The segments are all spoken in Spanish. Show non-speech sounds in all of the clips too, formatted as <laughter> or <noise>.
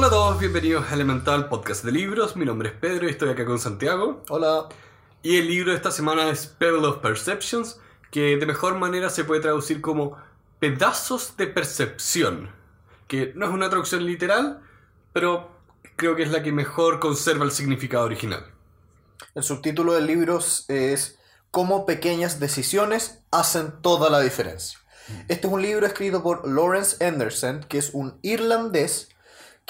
Hola a todos, bienvenidos a Elemental Podcast de Libros. Mi nombre es Pedro y estoy acá con Santiago. Hola. Y el libro de esta semana es Pebble of Perceptions, que de mejor manera se puede traducir como Pedazos de Percepción, que no es una traducción literal, pero creo que es la que mejor conserva el significado original. El subtítulo del libro es Cómo pequeñas decisiones hacen toda la diferencia. Este es un libro escrito por Lawrence Anderson, que es un irlandés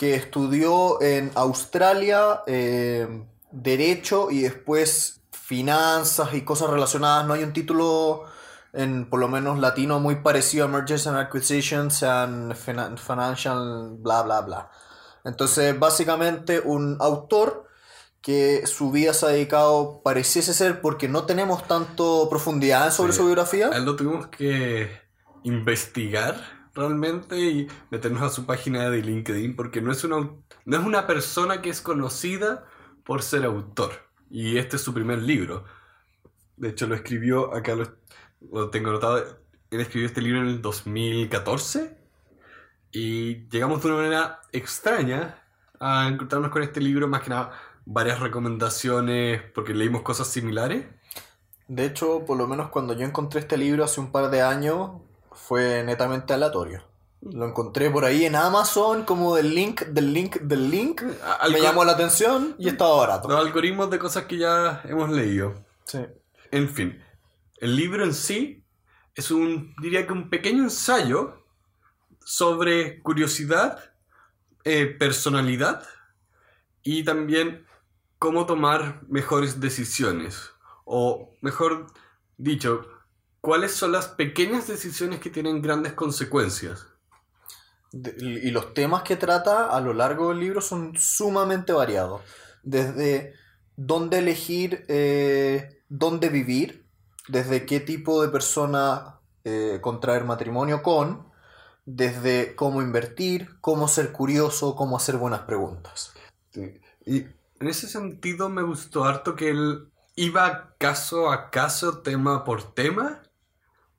que estudió en Australia eh, Derecho y después Finanzas y cosas relacionadas. No hay un título en por lo menos latino muy parecido a Mergers and Acquisitions and Financial bla bla bla. Entonces, básicamente un autor que su vida se ha dedicado, pareciese ser, porque no tenemos tanto profundidad sobre su biografía. él lo tuvimos que investigar realmente y meternos a su página de LinkedIn porque no es una, no es una persona que es conocida por ser autor. Y este es su primer libro. De hecho, lo escribió, acá lo, lo tengo anotado, él escribió este libro en el 2014 y llegamos de una manera extraña a encontrarnos con este libro, más que nada varias recomendaciones porque leímos cosas similares. De hecho, por lo menos cuando yo encontré este libro hace un par de años, fue netamente aleatorio. Lo encontré por ahí en Amazon, como del link, del link, del link. Me llamó la atención y estaba barato. Los algoritmos de cosas que ya hemos leído. Sí. En fin, el libro en sí es un, diría que un pequeño ensayo sobre curiosidad, eh, personalidad y también cómo tomar mejores decisiones. O mejor dicho, cuáles son las pequeñas decisiones que tienen grandes consecuencias. y los temas que trata a lo largo del libro son sumamente variados. Desde dónde elegir, eh, dónde vivir, desde qué tipo de persona eh, contraer matrimonio con, desde cómo invertir, cómo ser curioso, cómo hacer buenas preguntas. Y en ese sentido me gustó harto que él iba caso a caso, tema por tema,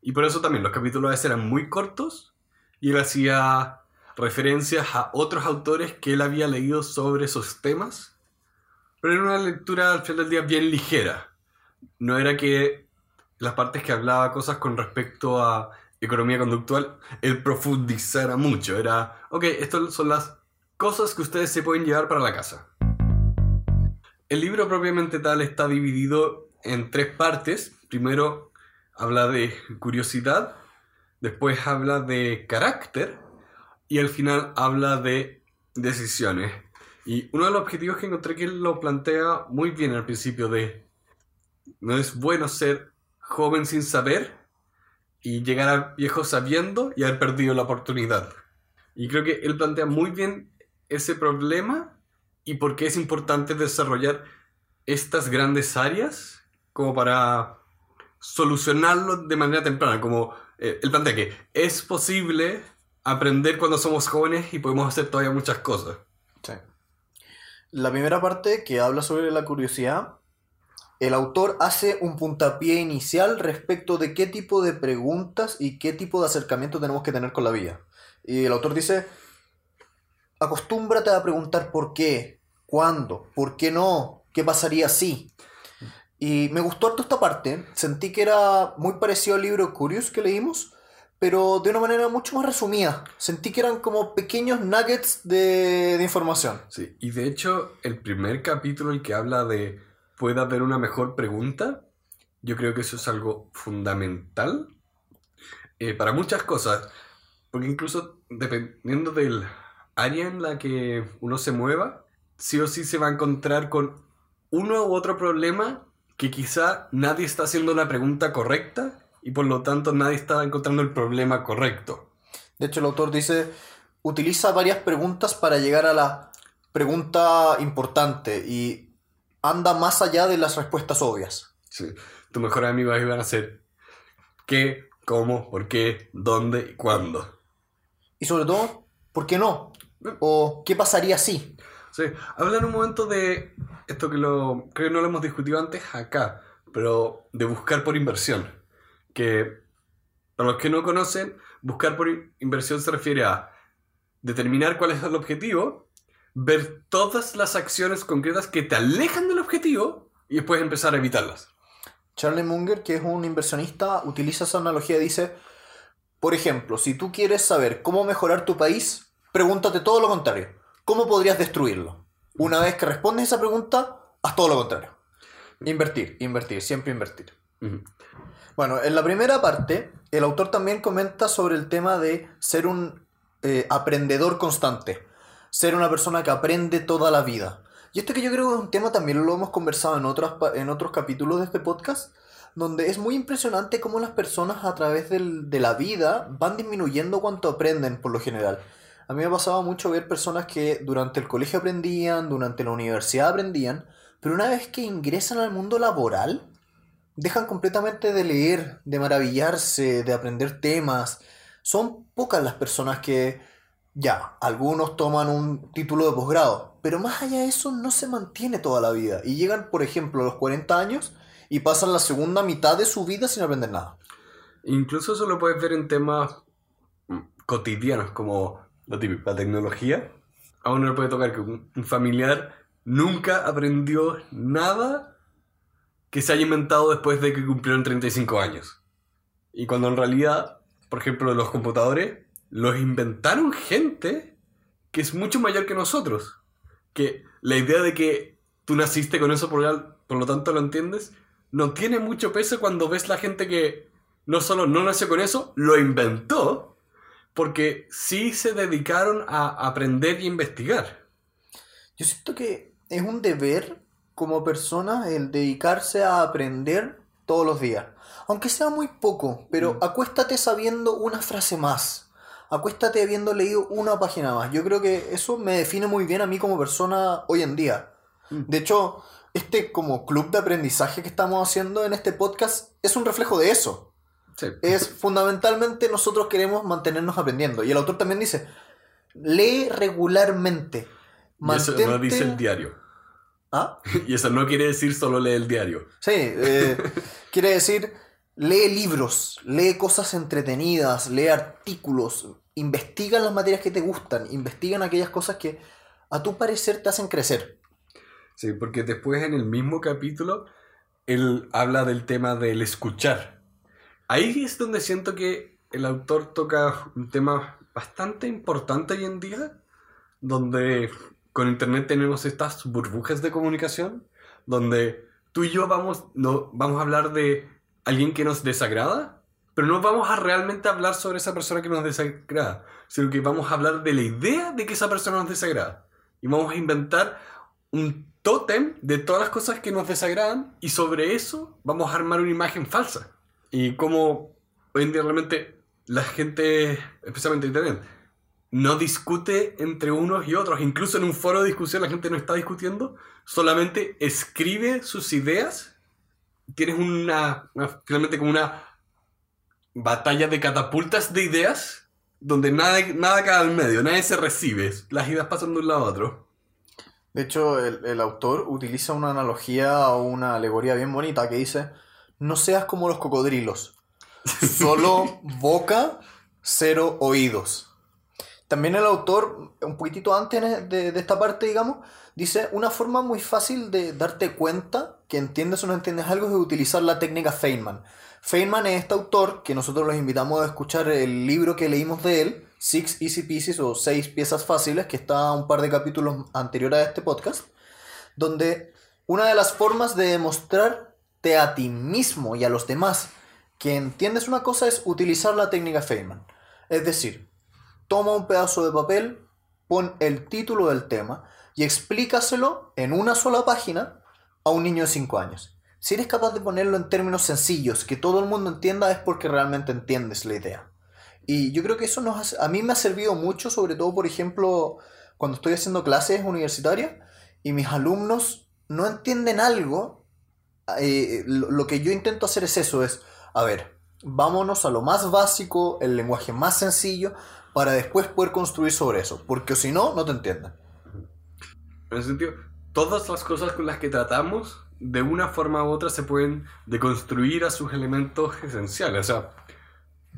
y por eso también los capítulos a veces eran muy cortos y él hacía referencias a otros autores que él había leído sobre esos temas. Pero era una lectura al final del día bien ligera. No era que las partes que hablaba cosas con respecto a economía conductual, él profundizara mucho. Era, ok, estas son las cosas que ustedes se pueden llevar para la casa. El libro propiamente tal está dividido en tres partes. Primero, habla de curiosidad, después habla de carácter y al final habla de decisiones. Y uno de los objetivos que encontré que él lo plantea muy bien al principio de no es bueno ser joven sin saber y llegar a viejo sabiendo y haber perdido la oportunidad. Y creo que él plantea muy bien ese problema y por qué es importante desarrollar estas grandes áreas como para solucionarlo de manera temprana, como eh, el plantea que es posible aprender cuando somos jóvenes y podemos hacer todavía muchas cosas. Sí. La primera parte que habla sobre la curiosidad, el autor hace un puntapié inicial respecto de qué tipo de preguntas y qué tipo de acercamiento tenemos que tener con la vida. Y el autor dice, acostúmbrate a preguntar por qué, cuándo, por qué no, qué pasaría si. Y me gustó harto esta parte. Sentí que era muy parecido al libro Curious que leímos, pero de una manera mucho más resumida. Sentí que eran como pequeños nuggets de, información. Sí, y de hecho, el primer capítulo, el que habla de puede haber una mejor pregunta, yo creo que eso es algo fundamental eh, para muchas cosas. Porque incluso dependiendo del área en la que uno se mueva, sí o sí se va a encontrar con uno u otro problema que quizá nadie está haciendo la pregunta correcta y por lo tanto nadie está encontrando el problema correcto. De hecho, el autor dice, utiliza varias preguntas para llegar a la pregunta importante y anda más allá de las respuestas obvias. Sí, tu mejor amigo iban a ser qué, cómo, por qué, dónde y cuándo. Y sobre todo, ¿por qué no? ¿O qué pasaría si? Sí, habla en un momento de esto que lo creo que no lo hemos discutido antes acá, pero de buscar por inversión. Que para los que no conocen, buscar por inversión se refiere a determinar cuál es el objetivo, ver todas las acciones concretas que te alejan del objetivo y después empezar a evitarlas. Charlie Munger, que es un inversionista, utiliza esa analogía y dice, por ejemplo, si tú quieres saber cómo mejorar tu país, pregúntate todo lo contrario. ¿Cómo podrías destruirlo? Una vez que respondes esa pregunta, haz todo lo contrario. Invertir, invertir, siempre invertir. Bueno, en la primera parte, el autor también comenta sobre el tema de ser un eh, aprendedor constante, ser una persona que aprende toda la vida. Y esto que yo creo que es un tema también lo hemos conversado en, otras, en otros capítulos de este podcast, donde es muy impresionante cómo las personas a través del- de la vida van disminuyendo cuánto aprenden por lo general. A mí me pasaba mucho ver personas que durante el colegio aprendían, durante la universidad aprendían, pero una vez que ingresan al mundo laboral, dejan completamente de leer, de maravillarse, de aprender temas. Son pocas las personas que, ya, algunos toman un título de posgrado, pero más allá de eso no se mantiene toda la vida. Y llegan, por ejemplo, a los 40 años y pasan la segunda mitad de su vida sin aprender nada. Incluso eso lo puedes ver en temas mm, cotidianos como la tecnología. A uno le puede tocar que un familiar nunca aprendió nada que se haya inventado después de que cumplieron 35 años. Y cuando en realidad, por ejemplo, los computadores los inventaron gente que es mucho mayor que nosotros. Que la idea de que tú naciste con eso, por, por lo tanto lo entiendes, no tiene mucho peso cuando ves la gente que no solo no nació con eso, lo inventó, porque sí se dedicaron a aprender y investigar. Yo siento que es un deber como persona el dedicarse a aprender todos los días. Aunque sea muy poco, pero Mm. acuéstate sabiendo una frase más. Acuéstate habiendo leído una página más. Yo creo que eso me define muy bien a mí como persona hoy en día. Mm. De hecho, este como club de aprendizaje que estamos haciendo en este podcast es un reflejo de eso. Sí. Es fundamentalmente nosotros queremos mantenernos aprendiendo. Y el autor también dice, lee regularmente. Y eso no dice el diario. ¿Ah? <laughs> Y eso no quiere decir solo lee el diario. Sí, eh, <laughs> quiere decir, lee libros, lee cosas entretenidas, lee artículos, investiga las materias que te gustan, investiga en aquellas cosas que a tu parecer te hacen crecer. Sí, porque después en el mismo capítulo él habla del tema del escuchar. Ahí es donde siento que el autor toca un tema bastante importante hoy en día, donde con internet tenemos estas burbujas de comunicación, donde tú y yo vamos, no, vamos a hablar de alguien que nos desagrada, pero no vamos a realmente hablar sobre esa persona que nos desagrada, sino que vamos a hablar de la idea de que esa persona nos desagrada. Y vamos a inventar un tótem de todas las cosas que nos desagradan y sobre eso vamos a armar una imagen falsa. Y como hoy en día realmente la gente, especialmente en internet, no discute entre unos y otros, incluso en un foro de discusión la gente no está discutiendo, solamente escribe sus ideas, tienes una, una- finalmente como una batalla de catapultas de ideas, donde nada, nada cae al medio, nadie se recibe, las ideas pasan de un lado a otro. De hecho, el autor utiliza una analogía o una alegoría bien bonita que dice, no seas como los cocodrilos, <laughs> solo boca, cero oídos. También el autor, un poquitito antes de, de esta parte, digamos, dice, una forma muy fácil de darte cuenta que entiendes o no entiendes algo es utilizar la técnica Feynman. Feynman es este autor que nosotros los invitamos a escuchar el libro que leímos de él, Six Easy Pieces o Seis Piezas Fáciles, que está un par de capítulos anterior a este podcast, donde una de las formas de demostrarte a ti mismo y a los demás que entiendes una cosa es utilizar la técnica Feynman. Es decir, toma un pedazo de papel, pon el título del tema y explícaselo en una sola página a un niño de 5 años. Si eres capaz de ponerlo en términos sencillos, que todo el mundo entienda, es porque realmente entiendes la idea. Y yo creo que eso nos hace- a mí me ha servido mucho, sobre todo, por ejemplo, cuando estoy haciendo clases universitarias y mis alumnos no entienden algo, eh, lo, lo que yo intento hacer es eso, es, a ver, vámonos a lo más básico, el lenguaje más sencillo, para después poder construir sobre eso, porque si no, no te entienden. En ese sentido, todas las cosas con las que tratamos, de una forma u otra, se pueden deconstruir a sus elementos esenciales. O sea,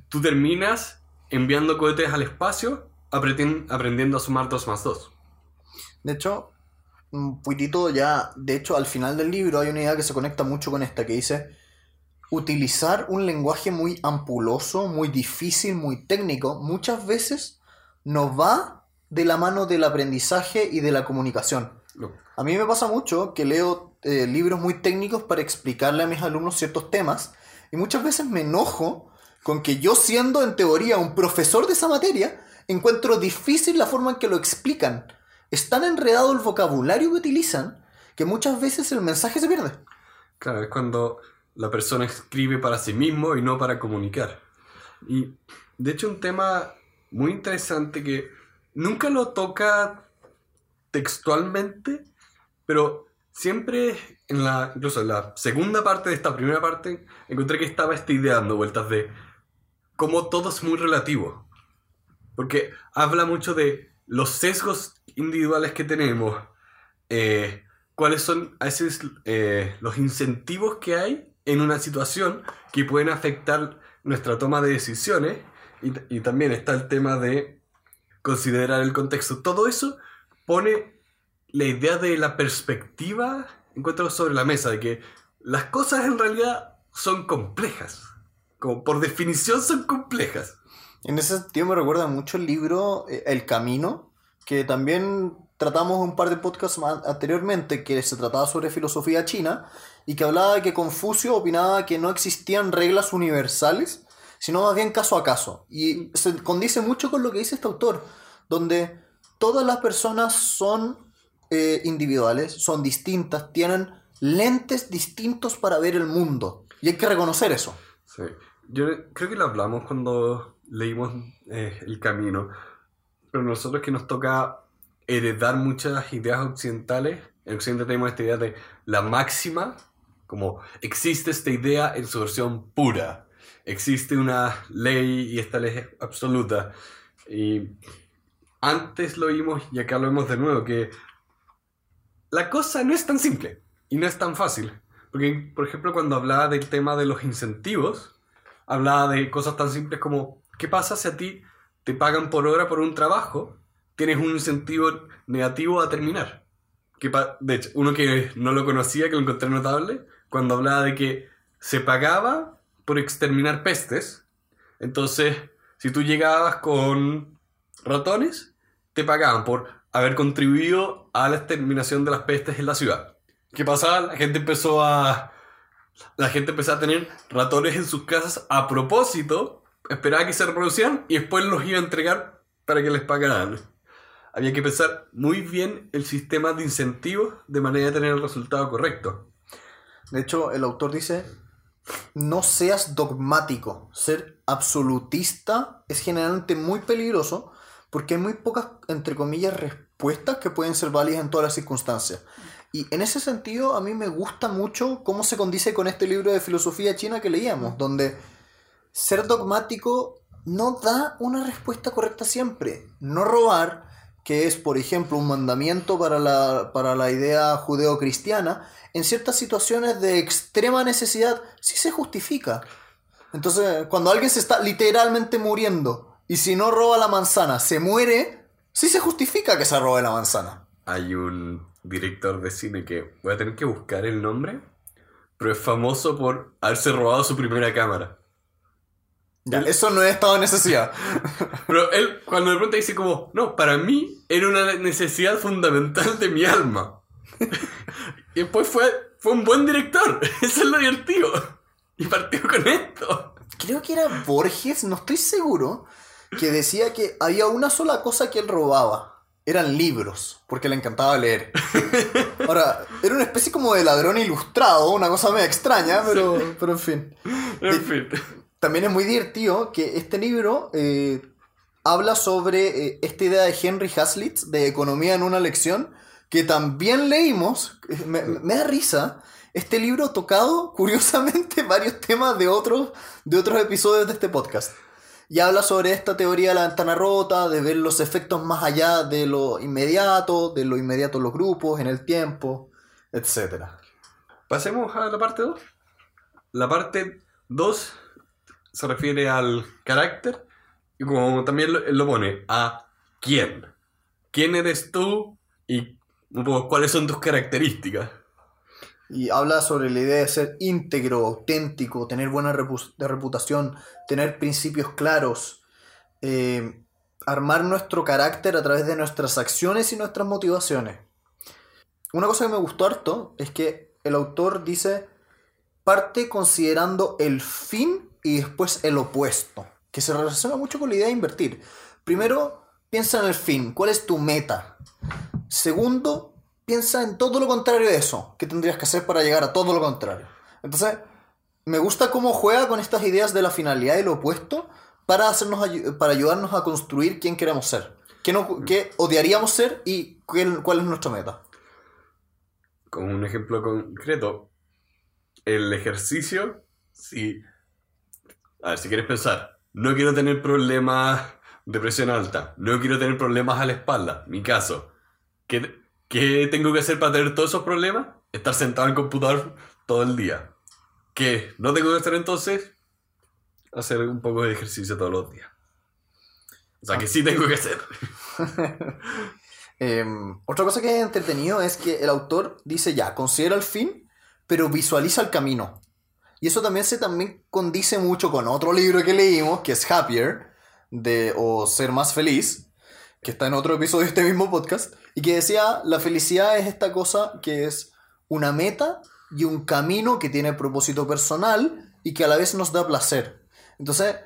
tú terminas enviando cohetes al espacio aprendiendo a sumar 2 más 2. De hecho, un poquitito ya, de hecho, al final del libro hay una idea que se conecta mucho con esta, que dice, utilizar un lenguaje muy ampuloso, muy difícil, muy técnico, muchas veces no va de la mano del aprendizaje y de la comunicación. No. A mí me pasa mucho que leo eh, libros muy técnicos para explicarle a mis alumnos ciertos temas y muchas veces me enojo con que yo siendo en teoría un profesor de esa materia, encuentro difícil la forma en que lo explican. Es tan enredado el vocabulario que utilizan que muchas veces el mensaje se pierde. Claro, es cuando la persona escribe para sí mismo y no para comunicar. Y de hecho un tema muy interesante que nunca lo toca textualmente, pero siempre en la, incluso en la segunda parte de esta primera parte, encontré que estaba esta idea dando vueltas de cómo todo es muy relativo. Porque habla mucho de los sesgos individuales que tenemos, eh, cuáles son a veces eh, los incentivos que hay en una situación que pueden afectar nuestra toma de decisiones y, también está el tema de considerar el contexto. Todo eso pone la idea de la perspectiva, encuentro sobre la mesa, de que las cosas en realidad son complejas. Como por definición son complejas. En ese sentido me recuerda mucho el libro eh, El Camino, que también tratamos un par de podcasts anteriormente, que se trataba sobre filosofía china, y que hablaba de que Confucio opinaba que no existían reglas universales, sino más bien caso a caso. Y se condice mucho con lo que dice este autor, donde todas las personas son eh, individuales, son distintas, tienen lentes distintos para ver el mundo. Y hay que reconocer eso. Sí. Yo creo que lo hablamos cuando leímos eh, El Camino, pero nosotros que nos toca heredar muchas ideas occidentales, en Occidente tenemos esta idea de la máxima, como existe esta idea en su versión pura, existe una ley y esta ley es absoluta. Y antes lo vimos y acá lo vemos de nuevo, que la cosa no es tan simple y no es tan fácil. Porque, por ejemplo, cuando hablaba del tema de los incentivos, hablaba de cosas tan simples como, ¿qué pasa si a ti te pagan por hora por un trabajo? Tienes un incentivo negativo a terminar. Que de hecho, uno que no lo conocía, que lo encontré notable, cuando hablaba de que se pagaba por exterminar pestes. Entonces, si tú llegabas con ratones, te pagaban por haber contribuido a la exterminación de las pestes en la ciudad. ¿Qué pasaba? La gente empezó a... La gente empezó a tener ratones en sus casas a propósito, esperaba que se reproducieran y después los iba a entregar para que les pagaran. Había que pensar muy bien el sistema de incentivos de manera de tener el resultado correcto. De hecho, el autor dice, no seas dogmático. Ser absolutista es generalmente muy peligroso porque hay muy pocas, entre comillas, respuestas que pueden ser válidas en todas las circunstancias. Y en ese sentido, a mí me gusta mucho cómo se condice con este libro de filosofía china que leíamos, donde ser dogmático no da una respuesta correcta siempre. No robar, que es, por ejemplo, un mandamiento para la, para la idea judeo-cristiana, en ciertas situaciones de extrema necesidad sí se justifica. Entonces, cuando alguien se está literalmente muriendo y si no roba la manzana se muere, sí se justifica que se robe la manzana. Hay un director de cine que voy a tener que buscar el nombre, pero es famoso por haberse robado su primera cámara. Ya, eso no es estado de necesidad. <laughs> Pero él, cuando de pronto dice como, no, para mí era una necesidad fundamental de mi alma. <laughs> y después fue, fue un buen director. <laughs> Eso es lo divertido. Y partió con esto. Creo que era Borges, no estoy seguro, que decía que había una sola cosa que él robaba. Eran libros, porque le encantaba leer. Ahora, era una especie como de ladrón ilustrado, una cosa medio extraña, pero, pero en fin. En fin. También es muy divertido que este libro eh, habla sobre eh, esta idea de Henry Hazlitt de economía en una lección, que también leímos. Eh, Me, me da risa. Este libro ha tocado, <laughs> curiosamente, varios temas de otros, de otros episodios de este podcast. Y habla sobre esta teoría de la ventana rota, de ver los efectos más allá de lo inmediato, de lo inmediato en los grupos, en el tiempo, etc. Pasemos a la parte 2. La parte 2 se refiere al carácter y como también lo, pone, a quién. ¿Quién eres tú y poco cuáles son tus características. Y habla sobre la idea de ser íntegro, auténtico, tener buena reputación, tener principios claros, eh, armar nuestro carácter a través de nuestras acciones y nuestras motivaciones. Una cosa que me gustó harto es que el autor dice, parte considerando el fin y después el opuesto, que se relaciona mucho con la idea de invertir. Primero, piensa en el fin, ¿cuál es tu meta? Segundo, piensa en todo lo contrario de eso, ¿qué tendrías que hacer para llegar a todo lo contrario? Entonces, me gusta cómo juega con estas ideas de la finalidad y lo opuesto para, hacernos, para ayudarnos a construir quién queremos ser, qué, no- qué odiaríamos ser y cuál, cuál es nuestra meta. Como un ejemplo concreto, el ejercicio, si... A ver, si quieres pensar, no quiero tener problemas de presión alta, no quiero tener problemas a la espalda, mi caso, ¿qué, qué tengo que hacer para tener todos esos problemas? Estar sentado en el computador todo el día. ¿Qué no tengo que hacer entonces? Hacer un poco de ejercicio todos los días. O sea, que sí tengo que hacer. <laughs> Eh, otra cosa que es entretenido es que el autor dice ya, considera el fin, pero visualiza el camino. Y eso también se también condice mucho con otro libro que leímos, que es Happier, de, o Ser Más Feliz, que está en otro episodio de este mismo podcast, y que decía, la felicidad es esta cosa que es una meta y un camino que tiene propósito personal y que a la vez nos da placer. Entonces,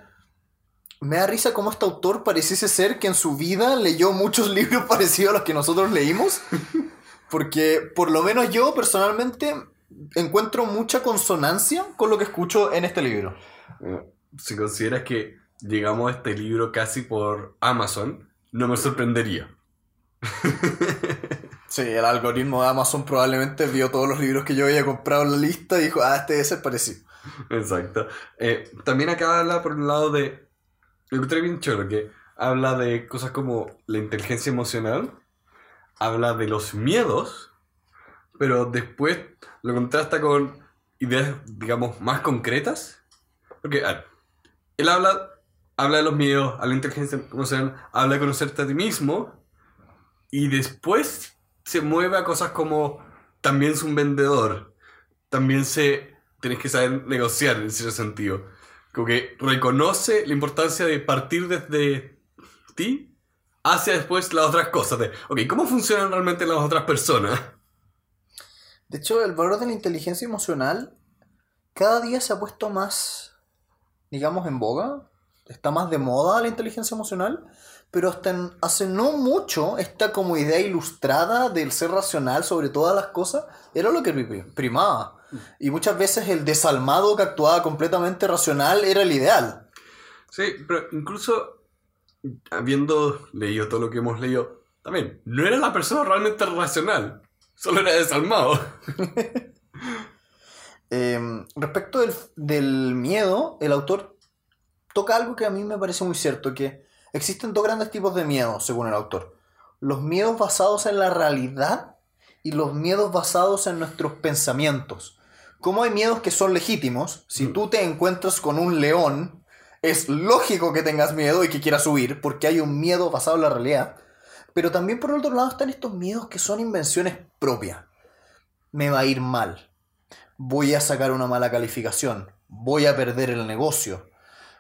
me da risa cómo este autor pareciese ser que en su vida leyó muchos <laughs> libros parecidos a los que nosotros leímos. Porque por lo menos yo personalmente encuentro mucha consonancia con lo que escucho en este libro. Si consideras que llegamos a este libro casi por Amazon, no me sorprendería. <laughs> Sí, el algoritmo de Amazon probablemente vio todos los libros que yo había comprado en la lista y dijo, ah, este debe ser parecido. Exacto. Eh, también acá habla por un lado de. Lo encontré bien chulo, que habla de cosas como la inteligencia emocional, habla de los miedos, pero después lo contrasta con ideas, digamos, más concretas. Porque, ver, él habla, habla de los miedos, habla de inteligencia emocional, habla de conocerte a ti mismo, y después se mueve a cosas como también es un vendedor, también se tienes que saber negociar en cierto sentido. Como que reconoce la importancia de partir desde ti hacia después las otras cosas. De, ok, ¿cómo funcionan realmente las otras personas? De hecho, el valor de la inteligencia emocional cada día se ha puesto más, digamos, en boga. Está más de moda la inteligencia emocional. Pero hasta en- hace no mucho, esta como idea ilustrada del ser racional sobre todas las cosas era lo que pri- primaba. Y muchas veces el desalmado que actuaba completamente racional era el ideal. Sí, pero incluso habiendo leído todo lo que hemos leído, también no era la persona realmente racional, solo era desalmado. <laughs> Eh, respecto del, del miedo, el autor toca algo que a mí me parece muy cierto, que existen dos grandes tipos de miedo, según el autor. Los miedos basados en la realidad y los miedos basados en nuestros pensamientos. Como hay miedos que son legítimos, si Mm. tú te encuentras con un león, es lógico que tengas miedo y que quieras huir, porque hay un miedo basado en la realidad. Pero también por otro lado están estos miedos que son invenciones propias. Me va a ir mal voy a sacar una mala calificación, voy a perder el negocio,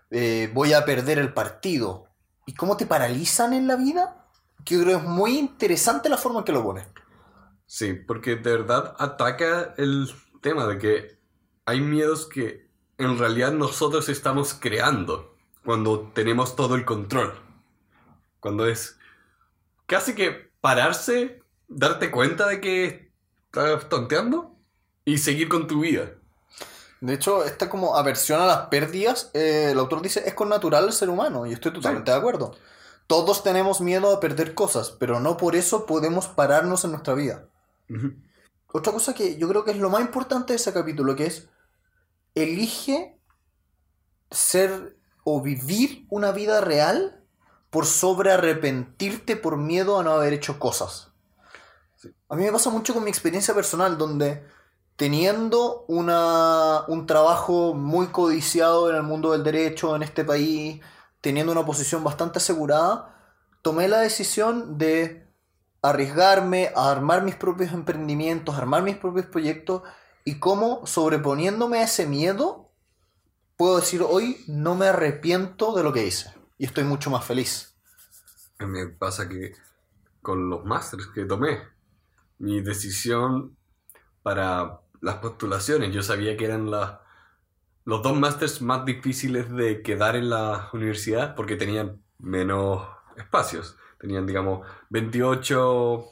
eh, voy a perder el partido. ¿Y cómo te paralizan en la vida? Que yo creo que es muy interesante la forma en que lo pone. Sí, porque de verdad ataca el tema de que hay miedos que en realidad nosotros estamos creando cuando tenemos todo el control. Cuando es casi que pararse, darte cuenta de que estás tonteando y seguir con tu vida. De hecho, esta como aversión a las pérdidas, eh, el autor dice, es con natural el ser humano, y estoy totalmente de acuerdo. Todos tenemos miedo a perder cosas, pero no por eso podemos pararnos en nuestra vida. Otra cosa que yo creo que es lo más importante de ese capítulo, que es elige ser o vivir una vida real por sobre arrepentirte por miedo a no haber hecho cosas. Sí. A mí me pasa mucho con mi experiencia personal, donde teniendo una, un trabajo muy codiciado en el mundo del derecho en este país, teniendo una posición bastante asegurada, tomé la decisión de arriesgarme a armar mis propios emprendimientos, armar mis propios proyectos y cómo sobreponiéndome a ese miedo, puedo decir hoy no me arrepiento de lo que hice y estoy mucho más feliz. Me pasa que con los másteres que tomé, mi decisión para las postulaciones, yo sabía que eran las los dos másters más difíciles de quedar en la universidad porque tenían menos espacios. Tenían, digamos, 28,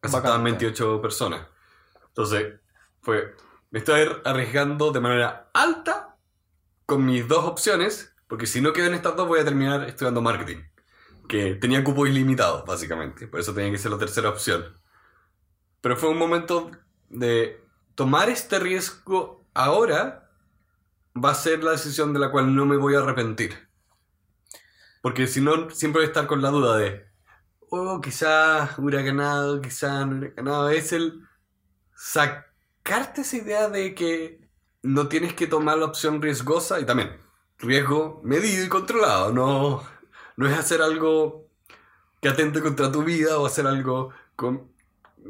aceptaban 28 personas. Entonces, fue, me estoy arriesgando de manera alta con mis dos opciones, porque si no quedo en estas dos voy a terminar estudiando marketing, que tenía cupos ilimitados, básicamente. Por eso tenía que ser la tercera opción. Pero fue un momento de tomar este riesgo ahora va a ser la decisión de la cual no me voy a arrepentir. Porque si no, siempre voy a estar con la duda de, oh, quizás hubiera ganado, quizás no hubiera ganado. Es el sacarte esa idea de que no tienes que tomar la opción riesgosa y también riesgo medido y controlado. No, no es hacer algo que atente contra tu vida o hacer algo con,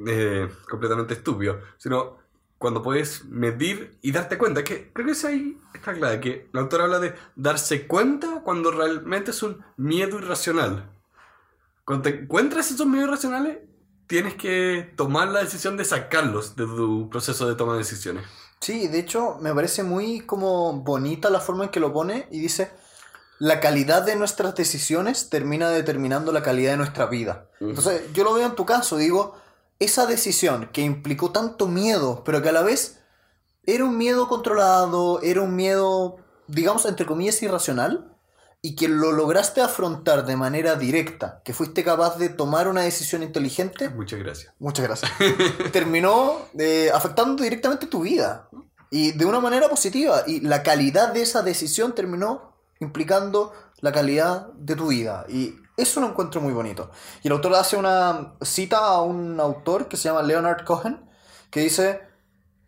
eh, completamente estúpido, sino cuando puedes medir y darte cuenta, que creo que es ahí está clave, que el autor habla de darse cuenta cuando realmente es un miedo irracional. Cuando te encuentras esos miedos irracionales, tienes que tomar la decisión de sacarlos de tu proceso de toma de decisiones. Sí, de hecho me parece muy como bonita la forma en que lo pone y dice, la calidad de nuestras decisiones termina determinando la calidad de nuestra vida. Entonces yo lo veo en tu caso, digo, esa decisión que implicó tanto miedo, pero que a la vez era un miedo controlado, era un miedo, digamos, entre comillas, irracional, y que lo lograste afrontar de manera directa, que fuiste capaz de tomar una decisión inteligente. Muchas gracias. Muchas gracias. <laughs> terminó eh, afectando directamente tu vida, y de una manera positiva, y la calidad de esa decisión terminó implicando la calidad de tu vida. Y eso lo encuentro muy bonito. Y el autor hace una cita a un autor que se llama Leonard Cohen, que dice,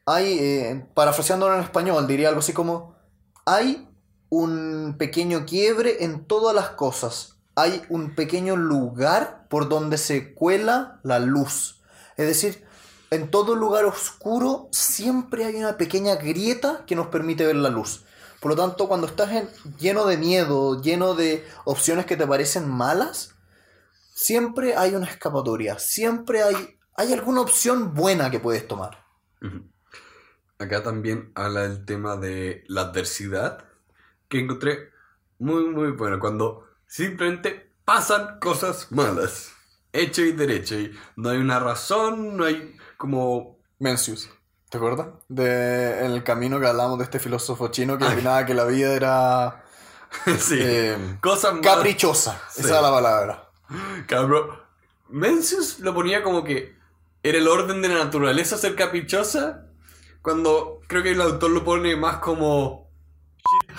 hay, eh, parafraseándolo en español, diría algo así como, hay un pequeño quiebre en todas las cosas. Hay un pequeño lugar por donde se cuela la luz. Es decir, en todo lugar oscuro siempre hay una pequeña grieta que nos permite ver la luz. Por lo tanto, cuando estás lleno de miedo, lleno de opciones que te parecen malas, siempre hay una escapatoria, siempre hay, hay alguna opción buena que puedes tomar. Acá también habla del tema de la adversidad, que encontré muy, muy bueno, cuando simplemente pasan cosas malas, hecho y derecho, y no hay una razón, no hay como... Mencius. ¿Te acuerdas? De, en el camino que hablamos de este filósofo chino que opinaba que la vida era. <laughs> sí. Eh, Cosa caprichosa. Esa era la palabra. Cabrón. Mencius lo ponía como que era el orden de la naturaleza ser caprichosa. Cuando creo que el autor lo pone más como.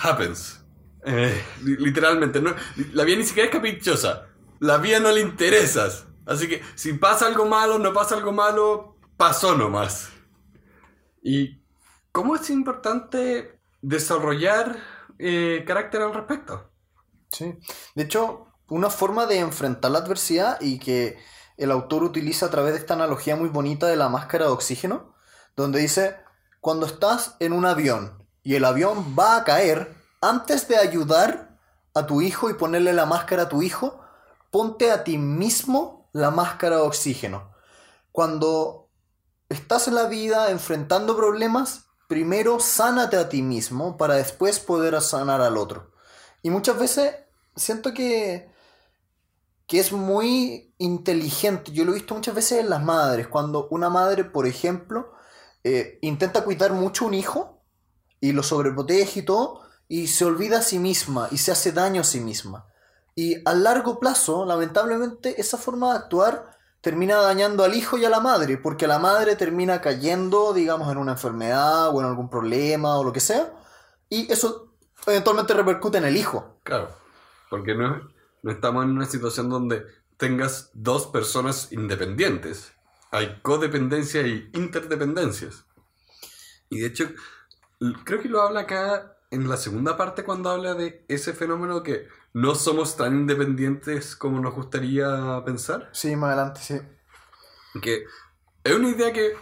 Happens. Eh, literalmente. No, la vida ni siquiera es caprichosa. La vida no le interesas. Así que si pasa algo malo, no pasa algo malo, pasó nomás. ¿Y cómo es importante desarrollar eh, carácter al respecto? Sí, de hecho, una forma de enfrentar la adversidad y que el autor utiliza a través de esta analogía muy bonita de la máscara de oxígeno, donde dice, cuando estás en un avión y el avión va a caer, antes de ayudar a tu hijo y ponerle la máscara a tu hijo, ponte a ti mismo la máscara de oxígeno. Cuando estás en la vida enfrentando problemas, primero sánate a ti mismo para después poder sanar al otro. Y muchas veces siento que, que es muy inteligente. Yo lo he visto muchas veces en las madres. Cuando una madre, por ejemplo, eh, intenta cuidar mucho a un hijo y lo sobreprotege y todo, y se olvida a sí misma y se hace daño a sí misma. Y a largo plazo, lamentablemente, esa forma de actuar termina dañando al hijo y a la madre, porque la madre termina cayendo, digamos, en una enfermedad o en algún problema o lo que sea, y eso eventualmente repercute en el hijo. Claro, porque no, no estamos en una situación donde tengas dos personas independientes. Hay codependencia y interdependencias. Y de hecho, creo que lo habla acá en la segunda parte cuando habla de ese fenómeno que no somos tan independientes como nos gustaría pensar. Sí, más adelante, sí. Que es una idea que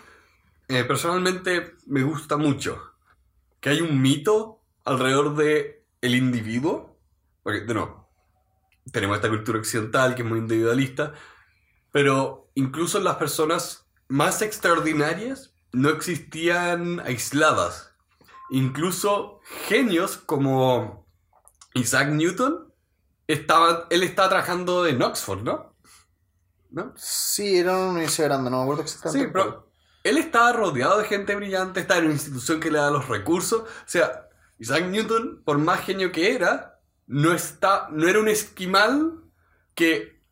eh, personalmente me gusta mucho. Que hay un mito alrededor de el individuo. Porque, de nuevo, tenemos esta cultura occidental que es muy individualista. Pero incluso las personas más extraordinarias no existían aisladas. Incluso genios como Isaac Newton, estaba, él estaba trabajando en Oxford, ¿no? ¿No? Sí, era una universidad grande, no me acuerdo exactamente. Sí, pero él estaba rodeado de gente brillante, estaba en una institución que le da los recursos. O sea, Isaac Newton, por más genio que era, no, está, no era un esquimal que,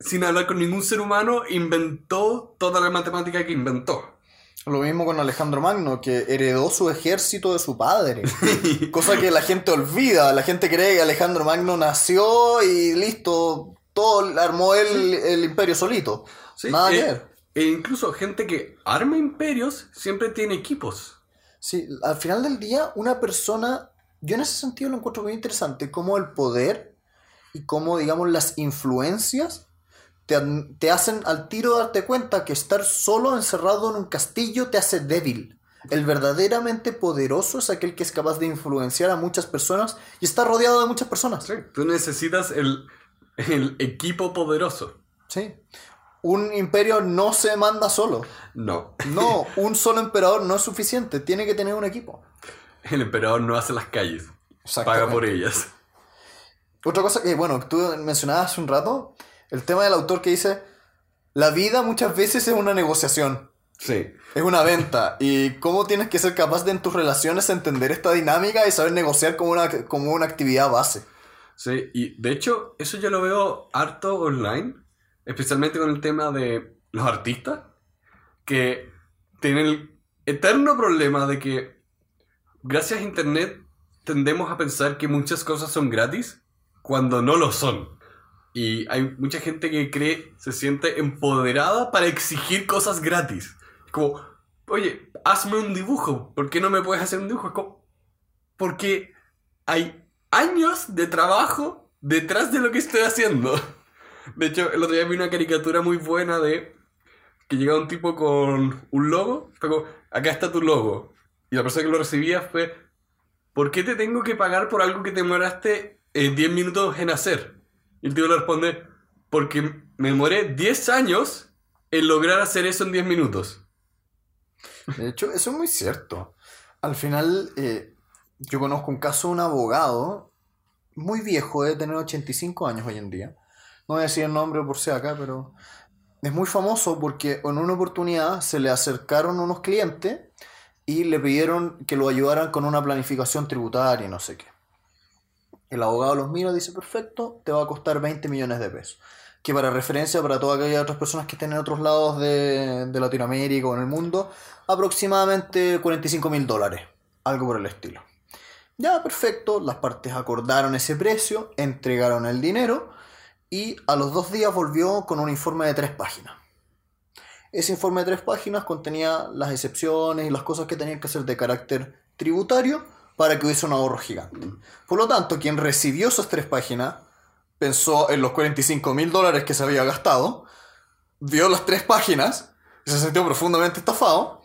sin hablar con ningún ser humano, inventó toda la matemática que inventó. Lo mismo con Alejandro Magno, que heredó su ejército de su padre. <laughs> Cosa que la gente olvida. La gente cree que Alejandro Magno nació y listo, todo armó el, el imperio solito. Sí, Nada que eh, ver. E incluso gente que arma imperios siempre tiene equipos. Sí, al final del día, una persona, yo en ese sentido lo encuentro muy interesante, cómo el poder y cómo, digamos, las influencias te, hacen al tiro darte cuenta que estar solo encerrado en un castillo te hace débil. El verdaderamente poderoso es aquel que es capaz de influenciar a muchas personas y está rodeado de muchas personas. Sí, tú necesitas el, el equipo poderoso. Sí. Un imperio no se manda solo. No, No, <laughs> un solo emperador no es suficiente, tiene que tener un equipo. el emperador no hace las calles, paga por ellas. Otra cosa que, bueno, tú mencionabas hace un rato, el tema del autor que dice, la vida muchas veces es una negociación, Sí, es una venta, y cómo tienes que ser capaz de en tus relaciones entender esta dinámica y saber negociar como una, como una actividad base. sí, y de hecho eso yo lo veo harto online, especialmente con el tema de los artistas, que tienen el eterno problema de que gracias a internet tendemos a pensar que muchas cosas son gratis cuando no lo son. Y hay mucha gente que cree, se siente empoderada para exigir cosas gratis. Como, oye, hazme un dibujo. ¿Por qué no me puedes hacer un dibujo? Es como, porque hay años de trabajo detrás de lo que estoy haciendo. <laughs> De hecho, el otro día vi una caricatura muy buena de que llegaba un tipo con un logo. Fue como, acá está tu logo. Y la persona que lo recibía fue, ¿por qué te tengo que pagar por algo que te demoraste eh, 10 minutos en hacer? Y el tío le responde, porque me demoré 10 años en lograr hacer eso en 10 minutos. De hecho, eso es muy cierto. Al final, eh, yo conozco un caso de un abogado muy viejo, debe tener 85 años hoy en día. No voy a decir el nombre por si acá, pero es muy famoso porque en una oportunidad se le acercaron unos clientes y le pidieron que lo ayudaran con una planificación tributaria y no sé qué. El abogado los mira dice, perfecto, te va a costar 20 millones de pesos. Que para referencia, para todas aquellas otras personas que estén en otros lados de, de Latinoamérica o en el mundo, aproximadamente 45 mil dólares, algo por el estilo. Ya, perfecto, las partes acordaron ese precio, entregaron el dinero y a los dos días volvió con un informe de tres páginas. Ese informe de tres páginas contenía las excepciones y las cosas que tenían que hacer de carácter tributario para que hubiese un ahorro gigante. Por lo tanto, quien recibió esas tres páginas pensó en los 45 mil dólares que se había gastado, vio las tres páginas, se sintió profundamente estafado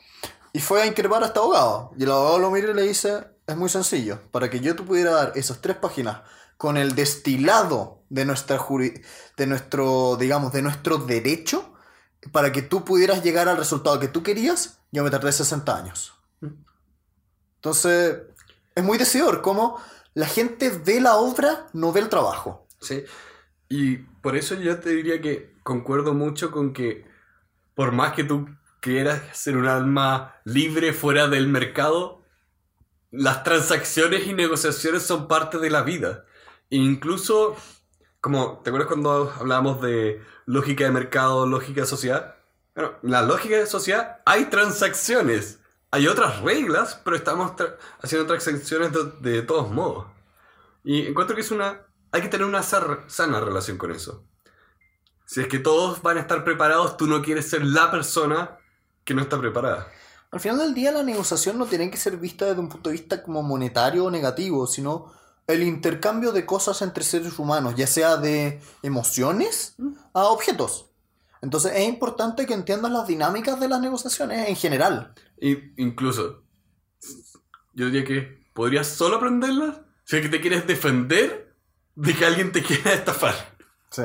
y fue a increpar a este abogado. Y el abogado lo mira y le dice, es muy sencillo, para que yo te pudiera dar esas tres páginas con el destilado de nuestra juri- de nuestro, digamos, de nuestro derecho, para que tú pudieras llegar al resultado que tú querías, yo me tardé 60 años. Entonces, es muy decidor cómo la gente ve la obra, no ve el trabajo. Sí. Y por eso yo te diría que concuerdo mucho con que por más que tú quieras ser un alma libre fuera del mercado, las transacciones y negociaciones son parte de la vida. E incluso, como, ¿te acuerdas cuando hablábamos de lógica de mercado, lógica de sociedad? Bueno, en la lógica de sociedad hay transacciones. Hay otras reglas, pero estamos tra- haciendo transacciones de, de todos modos. Y encuentro que es una... Hay que tener una sana relación con eso. Si es que todos van a estar preparados, tú no quieres ser la persona que no está preparada. Al final del día la negociación no tiene que ser vista desde un punto de vista como monetario o negativo, sino el intercambio de cosas entre seres humanos, ya sea de emociones a objetos. Entonces es importante que entiendas las dinámicas de las negociaciones en general. Incluso, yo diría que podrías solo aprenderlas si es que te quieres defender de que alguien te <laughs> quiera estafar. Sí.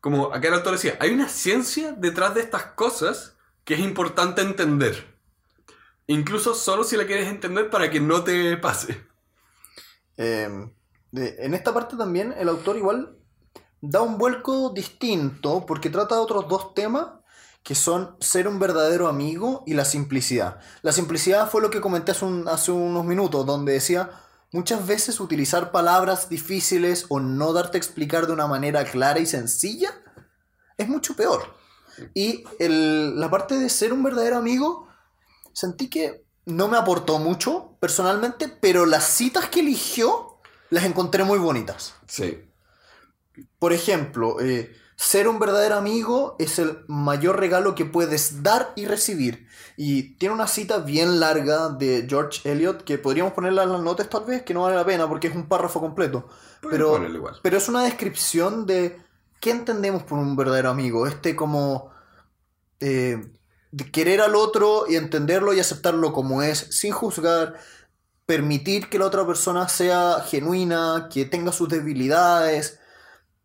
Como acá el autor decía, hay una ciencia detrás de estas cosas que es importante entender. Incluso solo si la quieres entender para que no te pase. Eh, de- en esta parte también el autor igual da un vuelco distinto porque trata de otros dos temas que son ser un verdadero amigo y la simplicidad. La simplicidad fue lo que comenté hace, un- hace unos minutos, donde decía muchas veces utilizar palabras difíciles o no darte a explicar de una manera clara y sencilla es mucho peor. Y el- la parte de ser un verdadero amigo, sentí que no me aportó mucho personalmente, pero las citas que eligió las encontré muy bonitas. Sí. Por ejemplo, eh, ser un verdadero amigo es el mayor regalo que puedes dar y recibir. Y tiene una cita bien larga de George Eliot que podríamos ponerla en las notas tal vez, que no vale la pena porque es un párrafo completo. Pero, pero es una descripción de qué entendemos por un verdadero amigo. Este como eh, de querer al otro y entenderlo y aceptarlo como es, sin juzgar, permitir que la otra persona sea genuina, que tenga sus debilidades.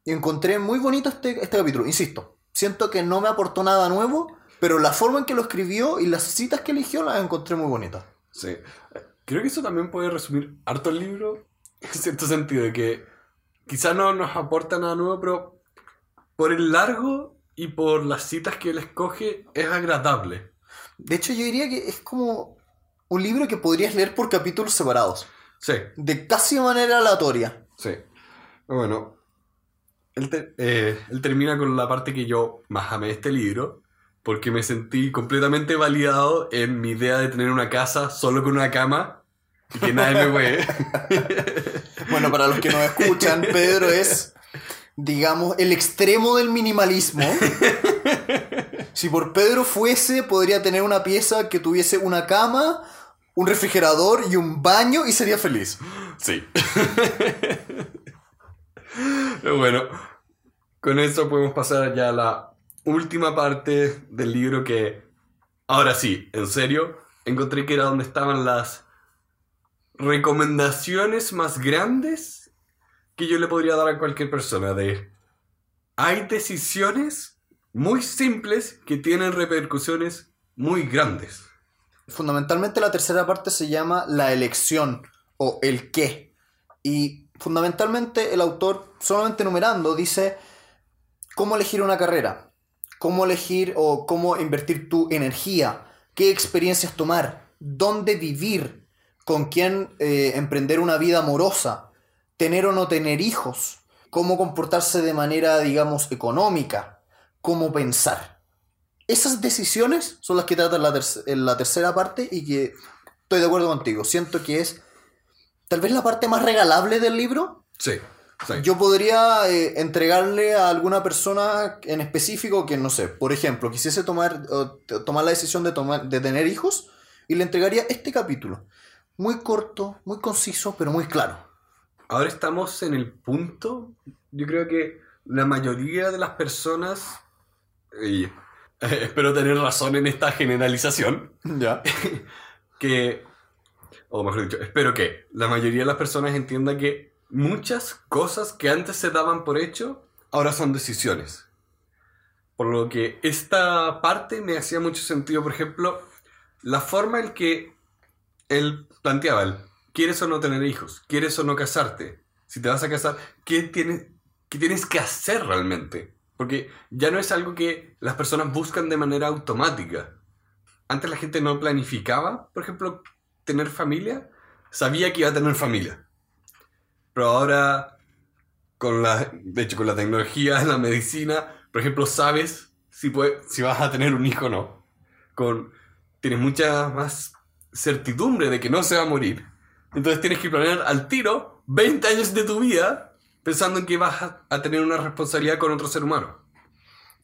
Y encontré muy bonito este, este capítulo, insisto. Siento que no me aportó nada nuevo, pero la forma en que lo escribió y las citas que eligió las encontré muy bonitas. Sí. Creo que eso también puede resumir harto el libro, <laughs> en cierto sentido, de que quizá no nos aporta nada nuevo, pero por el largo y por las citas que él escoge es agradable. De hecho, yo diría que es como un libro que podrías leer por capítulos separados, Sí, de casi manera aleatoria. sí. Bueno, él, te- eh, él termina con la parte que yo más amé de este libro, porque me sentí completamente validado en mi idea de tener una casa solo con una cama y que nadie me hueve. <laughs> Bueno, para los que nos escuchan, Pedro es, digamos, el extremo del minimalismo. Si por Pedro fuese, podría tener una pieza que tuviese una cama, un refrigerador y un baño y sería feliz. Sí. <laughs> <laughs> Bueno, con eso podemos pasar ya a la última parte del libro que, ahora sí, en serio, encontré que era donde estaban las recomendaciones más grandes que yo le podría dar a cualquier persona de... Hay decisiones muy simples que tienen repercusiones muy grandes. Fundamentalmente la tercera parte se llama la elección o el qué. Y fundamentalmente el autor, solamente enumerando, dice cómo elegir una carrera, cómo elegir o cómo invertir tu energía, qué experiencias tomar, dónde vivir, con quién eh, emprender una vida amorosa, tener o no tener hijos, cómo comportarse de manera, digamos, económica, cómo pensar. Esas decisiones son las que trata la tercera parte y que estoy de acuerdo contigo. Siento que es tal vez la parte más regalable del libro. Sí. sí. Yo podría eh, entregarle a alguna persona en específico que, no sé, por ejemplo, quisiese tomar, tomar la decisión de, tomar, de tener hijos y le entregaría este capítulo. Muy corto, muy conciso, pero muy claro. Ahora estamos en el punto, yo creo que la mayoría de las personas, y eh, <laughs> espero tener razón en esta generalización, Ya. <laughs> que, o mejor dicho, espero que la mayoría de las personas entienda que muchas cosas que antes se daban por hecho, ahora son decisiones. Por lo que esta parte me hacía mucho sentido, por ejemplo, la forma en que él planteaba, el, ¿quieres o no tener hijos? ¿Quieres o no casarte? Si te vas a casar, ¿qué tienes, qué tienes que hacer realmente? Porque ya no es algo que las personas buscan de manera automática. Antes la gente no planificaba, por ejemplo, tener familia, sabía que iba a tener familia. Pero ahora, con la, de hecho, con la tecnología, <laughs> la medicina, por ejemplo, sabes si, puede- si vas a tener un hijo o no. Con, tienes mucha más certidumbre de que no se va a morir. Entonces tienes que planear al tiro 20 años de tu vida pensando en que vas a, a tener una responsabilidad con otro ser humano.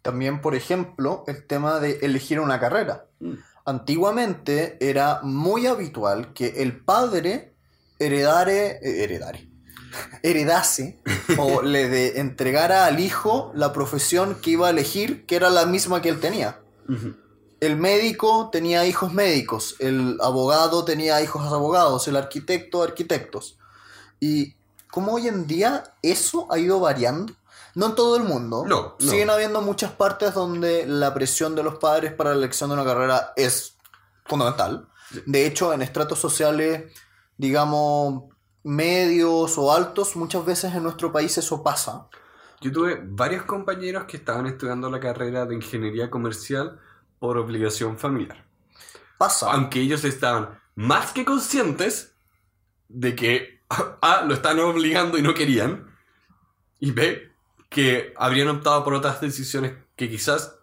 También, por ejemplo, el tema de elegir una carrera. Mm. Antiguamente era muy habitual que el padre heredare, eh, heredare, <laughs> heredase o le de entregara al hijo la profesión que iba a elegir, que era la misma que él tenía. El médico tenía hijos médicos, el abogado tenía hijos abogados, el arquitecto arquitectos. Y como hoy en día eso ha ido variando. No en todo el mundo. No, no. Siguen habiendo muchas partes donde la presión de los padres para la elección de una carrera es fundamental. De hecho, en estratos sociales, digamos, medios o altos, muchas veces en nuestro país eso pasa. Yo tuve varios compañeros que estaban estudiando la carrera de ingeniería comercial por obligación familiar. Pasa. Aunque ellos estaban más que conscientes de que A, <laughs> lo estaban obligando y no querían, y B, que habrían optado por otras decisiones que quizás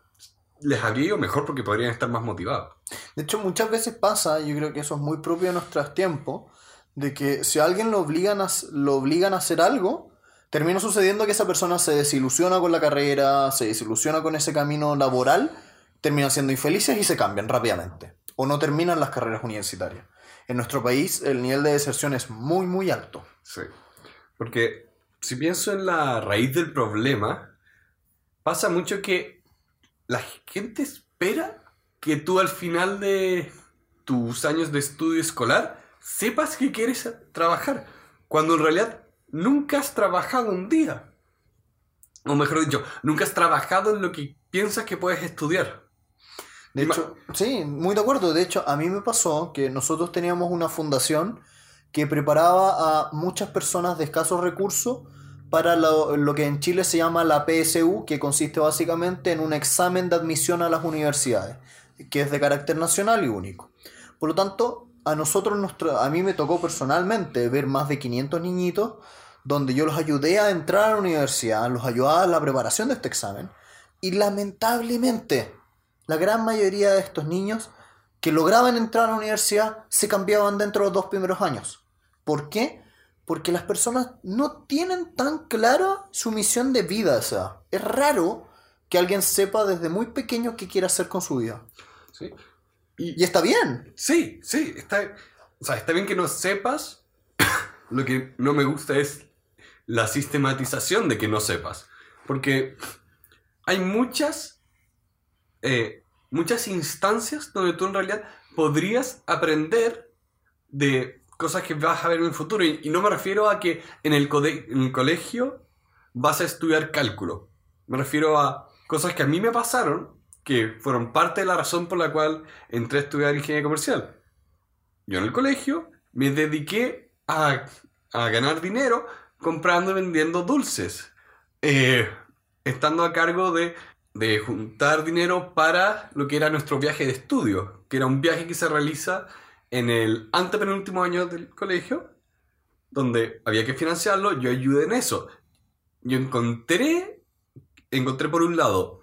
les habría ido mejor porque podrían estar más motivados. De hecho, muchas veces pasa, yo creo que eso es muy propio de nuestros tiempos, de que si a alguien lo obligan a, lo obligan a hacer algo, termina sucediendo que esa persona se desilusiona con la carrera, se desilusiona con ese camino laboral, terminan siendo infelices y se cambian rápidamente. O no terminan las carreras universitarias. En nuestro país el nivel de deserción es muy, muy alto. Sí. Porque si pienso en la raíz del problema, pasa mucho que la gente espera que tú al final de tus años de estudio escolar sepas que quieres trabajar, cuando en realidad nunca has trabajado un día. O mejor dicho, nunca has trabajado en lo que piensas que puedes estudiar. De hecho, sí, muy de acuerdo. De hecho, a mí me pasó que nosotros teníamos una fundación que preparaba a muchas personas de escasos recursos para lo, que en Chile se llama la PSU, que consiste básicamente en un examen de admisión a las universidades, que es de carácter nacional y único. Por lo tanto, a nosotros, nuestro, a mí me tocó personalmente ver más de 500 niñitos donde yo los ayudé a entrar a la universidad, los ayudaba a la preparación de este examen, y lamentablemente la gran mayoría de estos niños que lograban entrar a la universidad se cambiaban dentro de los dos primeros años. ¿Por qué? Porque las personas no tienen tan clara su misión de vida. O sea, es raro que alguien sepa desde muy pequeño qué quiere hacer con su vida. Sí. Y, y está bien. Sí, sí. Está, o sea, está bien que no sepas. <coughs> Lo que no me gusta es la sistematización de que no sepas. Porque hay muchas eh, muchas instancias donde tú en realidad podrías aprender de cosas que vas a ver en el futuro. Y, no me refiero a que en el, en el, colegio vas a estudiar cálculo. Me refiero a cosas que a mí me pasaron, que fueron parte de la razón por la cual entré a estudiar ingeniería comercial. Yo en el colegio me dediqué a, a ganar dinero comprando y vendiendo dulces. Eh, estando a cargo de de juntar dinero para lo que era nuestro viaje de estudio, que era un viaje que se realiza en el antepenúltimo año del colegio, donde había que financiarlo, yo ayudé en eso. Yo encontré, encontré por un lado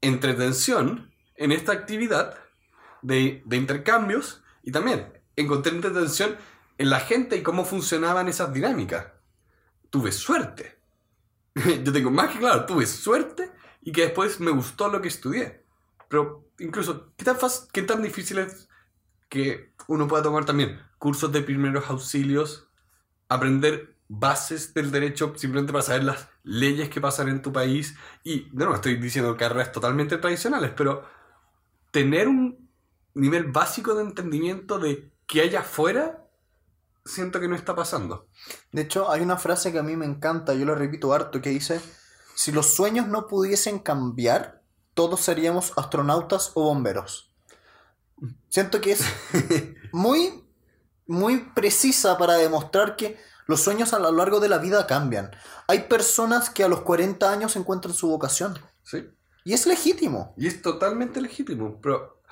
entretención en esta actividad de, de intercambios y también encontré entretención en la gente y cómo funcionaban esas dinámicas. Tuve suerte. <laughs> Yo tengo más que claro, tuve suerte y que después me gustó lo que estudié. Pero incluso, ¿qué tan, fácil, qué tan difícil es que uno pueda tomar también cursos de primeros auxilios, aprender bases del derecho simplemente para saber las leyes que pasan en tu país? Y, no, no estoy diciendo carreras totalmente tradicionales, pero tener un nivel básico de entendimiento de qué hay afuera siento que no está pasando. De hecho, hay una frase que a mí me encanta, yo la repito harto, que dice, si los sueños no pudiesen cambiar, todos seríamos astronautas o bomberos. Siento que es <laughs> muy, muy precisa para demostrar que los sueños a lo largo de la vida cambian. Hay personas que a los 40 años encuentran su vocación. Sí. Y es legítimo. Y es totalmente legítimo, pero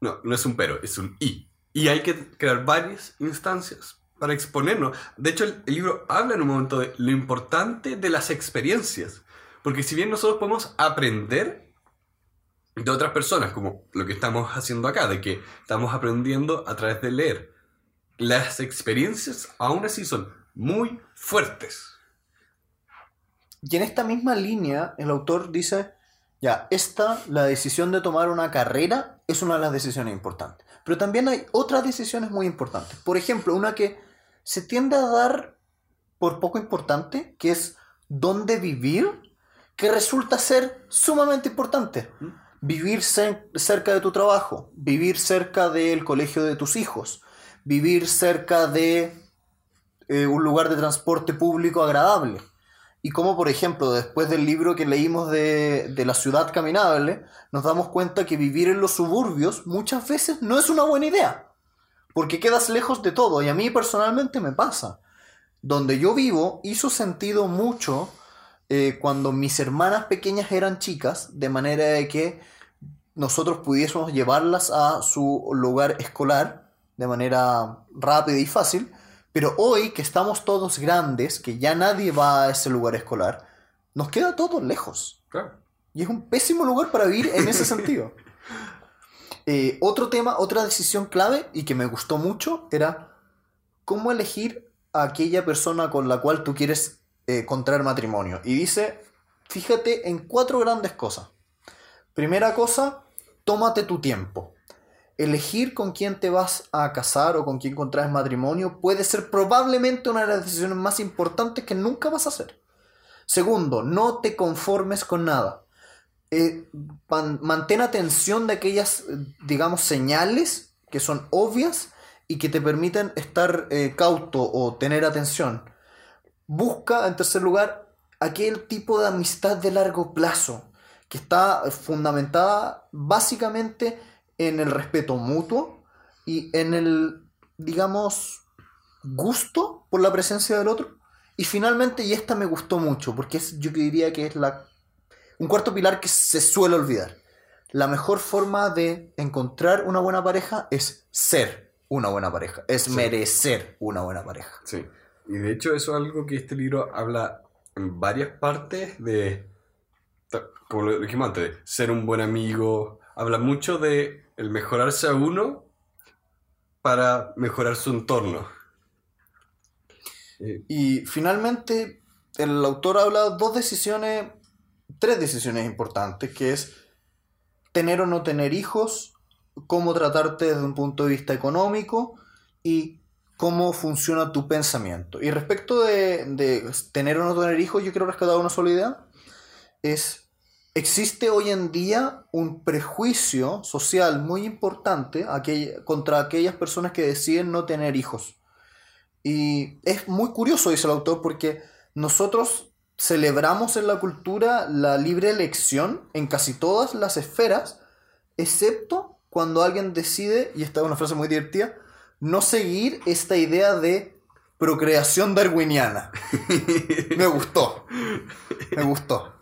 no, no es un pero, es un y. Y hay que crear varias instancias para exponernos. De hecho, el, el libro habla en un momento de lo importante de las experiencias. Porque si bien nosotros podemos aprender de otras personas, como lo que estamos haciendo acá, de que estamos aprendiendo a través de leer, las experiencias aún así son muy fuertes. Y en esta misma línea, el autor dice, ya, esta, la decisión de tomar una carrera, es una de las decisiones importantes. Pero también hay otras decisiones muy importantes. Por ejemplo, una que se tiende a dar por poco importante, que es dónde vivir, que resulta ser sumamente importante. Vivir cer- cerca de tu trabajo, vivir cerca del colegio de tus hijos, vivir cerca de eh, un lugar de transporte público agradable. Y como, por ejemplo, después del libro que leímos de, de La ciudad caminable, nos damos cuenta que vivir en los suburbios muchas veces no es una buena idea, porque quedas lejos de todo, y a mí personalmente me pasa. Donde yo vivo hizo sentido mucho eh, cuando mis hermanas pequeñas eran chicas, de manera de que nosotros pudiésemos llevarlas a su lugar escolar de manera rápida y fácil, pero hoy que estamos todos grandes, que ya nadie va a ese lugar escolar, nos queda todo lejos. Claro. Y es un pésimo lugar para vivir en ese <laughs> sentido. Eh, otro tema, otra decisión clave y que me gustó mucho era cómo elegir a aquella persona con la cual tú quieres eh, contraer matrimonio. Y dice, fíjate en cuatro grandes cosas. Primera cosa, tómate tu tiempo. Elegir con quién te vas a casar o con quién contraes matrimonio puede ser probablemente una de las decisiones más importantes que nunca vas a hacer. Segundo, no te conformes con nada. Eh, man- mantén atención de aquellas, digamos, señales que son obvias y que te permiten estar eh, cauto o tener atención. Busca, en tercer lugar, aquel tipo de amistad de largo plazo que está fundamentada básicamente en el respeto mutuo y en el, digamos, gusto por la presencia del otro. Y finalmente, y esta me gustó mucho, porque es, yo diría que es la, un cuarto pilar que se suele olvidar. La mejor forma de encontrar una buena pareja es ser una buena pareja, es Sí. merecer una buena pareja. Sí. Y de hecho eso es algo que este libro habla en varias partes de, como lo dijimos antes, ser un buen amigo. Habla mucho de el mejorarse a uno para mejorar su entorno. Eh, Y finalmente, el autor habla dos decisiones, tres decisiones importantes, que es tener o no tener hijos, cómo tratarte desde un punto de vista económico y cómo funciona tu pensamiento. Y respecto de, tener o no tener hijos, yo quiero rescatar una sola idea. Es, existe hoy en día un prejuicio social muy importante contra aquellas personas que deciden no tener hijos. Y es muy curioso, dice el autor, porque nosotros celebramos en la cultura la libre elección en casi todas las esferas, excepto cuando alguien decide, y esta es una frase muy divertida, no seguir esta idea de procreación darwiniana. Me gustó. Me gustó.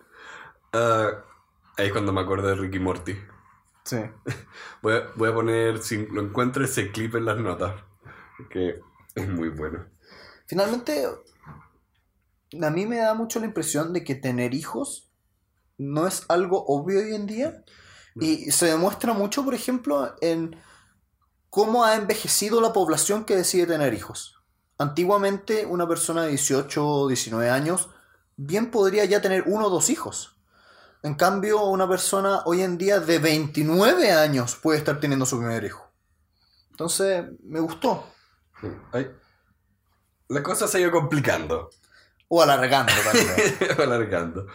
ah, ahí es cuando me acuerdo de Ricky Morty. Sí. Voy a, voy a poner, si lo encuentro, ese clip en las notas. Que es muy bueno. Finalmente, a mí me da mucho la impresión de que tener hijos no es algo obvio hoy en día. Y se demuestra mucho, por ejemplo, en cómo ha envejecido la población que decide tener hijos. Antiguamente, una persona de 18 o 19 años bien podría ya tener uno o dos hijos. En cambio, una persona hoy en día de 29 años puede estar teniendo su primer hijo. Entonces, me gustó. Ay, la cosa se ha ido complicando. O alargando también. <laughs> alargando.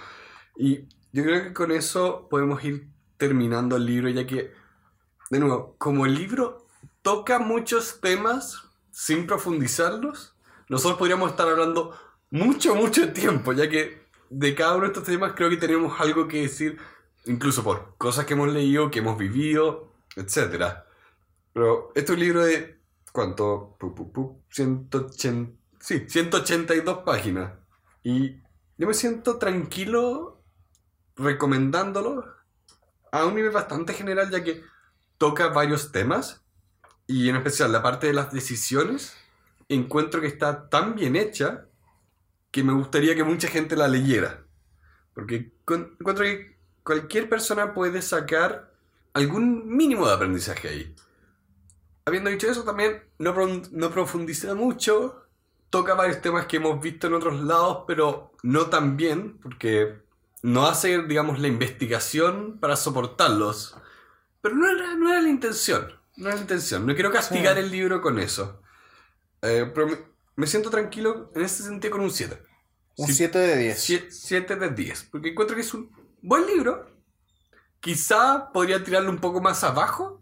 Y yo creo que con eso podemos ir terminando el libro, ya que, de nuevo, como el libro toca muchos temas sin profundizarlos, nosotros podríamos estar hablando mucho, mucho tiempo, ya que de cada uno de estos temas creo que tenemos algo que decir, incluso por cosas que hemos leído, que hemos vivido, etc. Pero este es un libro de, ¿cuánto? Pu, pu, pu, 180, sí, 182 páginas. Y yo me siento tranquilo recomendándolo a un nivel bastante general, ya que toca varios temas y en especial la parte de las decisiones. Encuentro que está tan bien hecha que me gustaría que mucha gente la leyera. Porque encuentro que cualquier persona puede sacar algún mínimo de aprendizaje ahí. Habiendo dicho eso, también no, no profundiza mucho. Toca varios temas que hemos visto en otros lados, pero no tan bien, porque no hace, digamos, la investigación para soportarlos. Pero no era, no era la intención. No era la intención. No quiero castigar Sí. el libro con eso. Eh, pero me, me siento tranquilo en este sentido con un 7. Un 7 de 10. 7 de 10. Porque encuentro que es un buen libro. Quizá podría tirarlo un poco más abajo.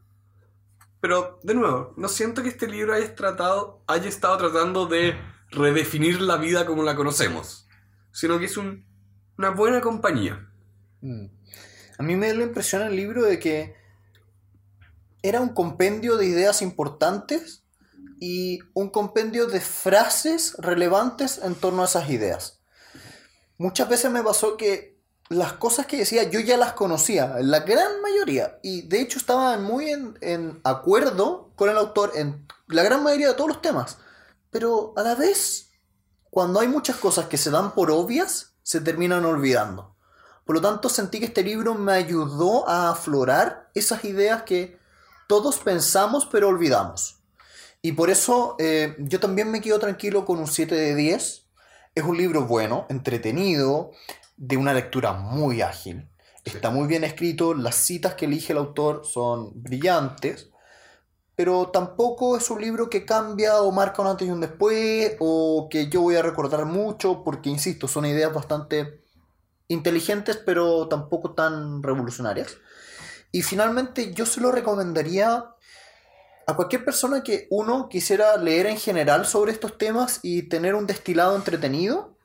Pero, de nuevo, no siento que este libro haya, tratado, haya estado tratando de redefinir la vida como la conocemos. Sino que es un, una buena compañía. Mm. A mí me da la impresión el libro de que era un compendio de ideas importantes y un compendio de frases relevantes en torno a esas ideas. Muchas veces me pasó que las cosas que decía yo ya las conocía, la gran mayoría, y de hecho estaba muy en, acuerdo con el autor en la gran mayoría de todos los temas, pero a la vez, cuando hay muchas cosas que se dan por obvias, se terminan olvidando. Por lo tanto, sentí que este libro me ayudó a aflorar esas ideas que todos pensamos pero olvidamos. Y por eso eh, yo también me quedo tranquilo con un 7 de 10. Es un libro bueno, entretenido, de una lectura muy ágil. Está muy bien escrito, las citas que elige el autor son brillantes, pero tampoco es un libro que cambia o marca un antes y un después, o que yo voy a recordar mucho, porque, insisto, son ideas bastante inteligentes, pero tampoco tan revolucionarias. Y finalmente yo se lo recomendaría a cualquier persona que uno quisiera leer en general sobre estos temas y tener un destilado entretenido.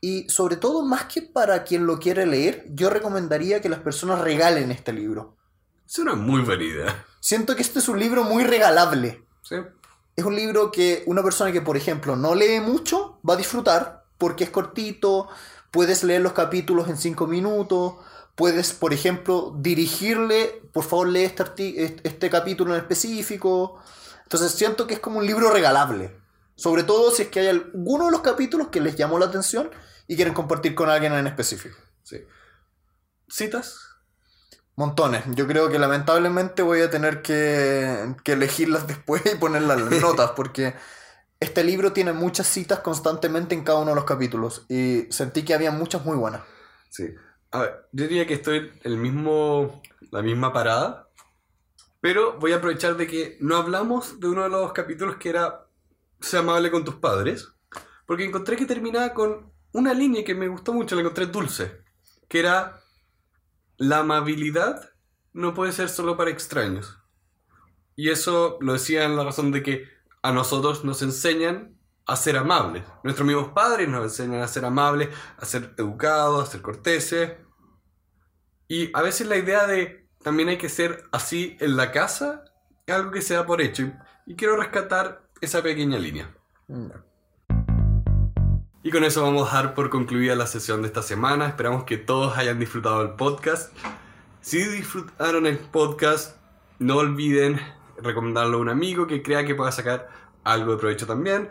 Y sobre todo, más que para quien lo quiere leer, yo recomendaría que las personas regalen este libro. Es una muy buena idea. Siento que este es un libro muy regalable. Sí. Es un libro que una persona que, por ejemplo, no lee mucho va a disfrutar porque es cortito, puedes leer los capítulos en cinco minutos, puedes, por ejemplo, dirigirle, por favor lee este, este capítulo en específico. Entonces siento que es como un libro regalable. Sobre todo si es que hay alguno de los capítulos que les llamó la atención y quieren compartir con alguien en específico. Sí. ¿Citas? Montones. Yo creo que lamentablemente voy a tener que, que elegirlas <laughs> después y ponerlas en las notas porque este libro tiene muchas citas constantemente en cada uno de los capítulos y sentí que había muchas muy buenas. Sí. A ver, yo diría que estoy en el mismo, la misma parada, pero voy a aprovechar de que no hablamos de uno de los capítulos que era Sea amable con tus padres, porque encontré que terminaba con una línea que me gustó mucho, la encontré dulce, que era la amabilidad no puede ser solo para extraños. Y eso lo decía en la razón de que a nosotros nos enseñan a ser amables. Nuestros mismos padres nos enseñan a ser amables, a ser educados, a ser corteses. Y a veces la idea de también hay que ser así en la casa es algo que se da por hecho. Y, quiero rescatar esa pequeña línea. Y con eso vamos a dar por concluida la sesión de esta semana. Esperamos que todos hayan disfrutado el podcast. Si disfrutaron el podcast, no olviden recomendarlo a un amigo que crea que pueda sacar algo de provecho también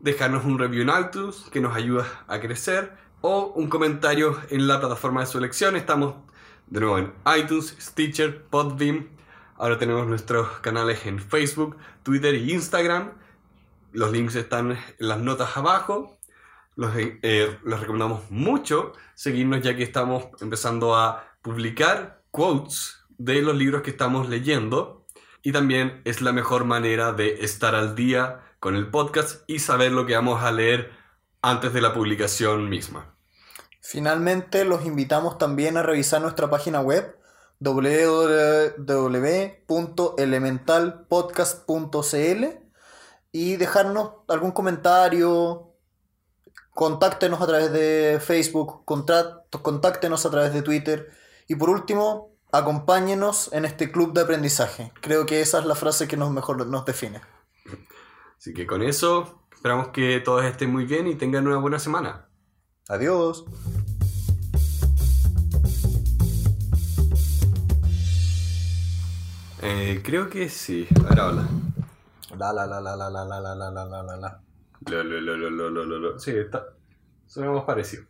dejarnos un review en iTunes que nos ayuda a crecer o un comentario en la plataforma de su elección. Estamos de nuevo en iTunes, Stitcher, Podbeam. Ahora tenemos nuestros canales en Facebook, Twitter y Instagram. Los links están en las notas abajo. Los, eh, les recomendamos mucho seguirnos ya que estamos empezando a publicar quotes de los libros que estamos leyendo. Y también es la mejor manera de estar al día con el podcast y saber lo que vamos a leer antes de la publicación misma. Finalmente, los invitamos también a revisar nuestra página web www.elementalpodcast.cl y dejarnos algún comentario, contáctenos a través de Facebook, contáctenos a través de Twitter y por último, acompáñenos en este club de aprendizaje. Creo que esa es la frase que nos mejor nos define. Así que con eso, esperamos que todos estén muy bien y tengan una buena semana. Adiós. Eh, creo que sí. Ahora habla. La la la la la la la la la la la la. Sí, está. Sonamos parecido.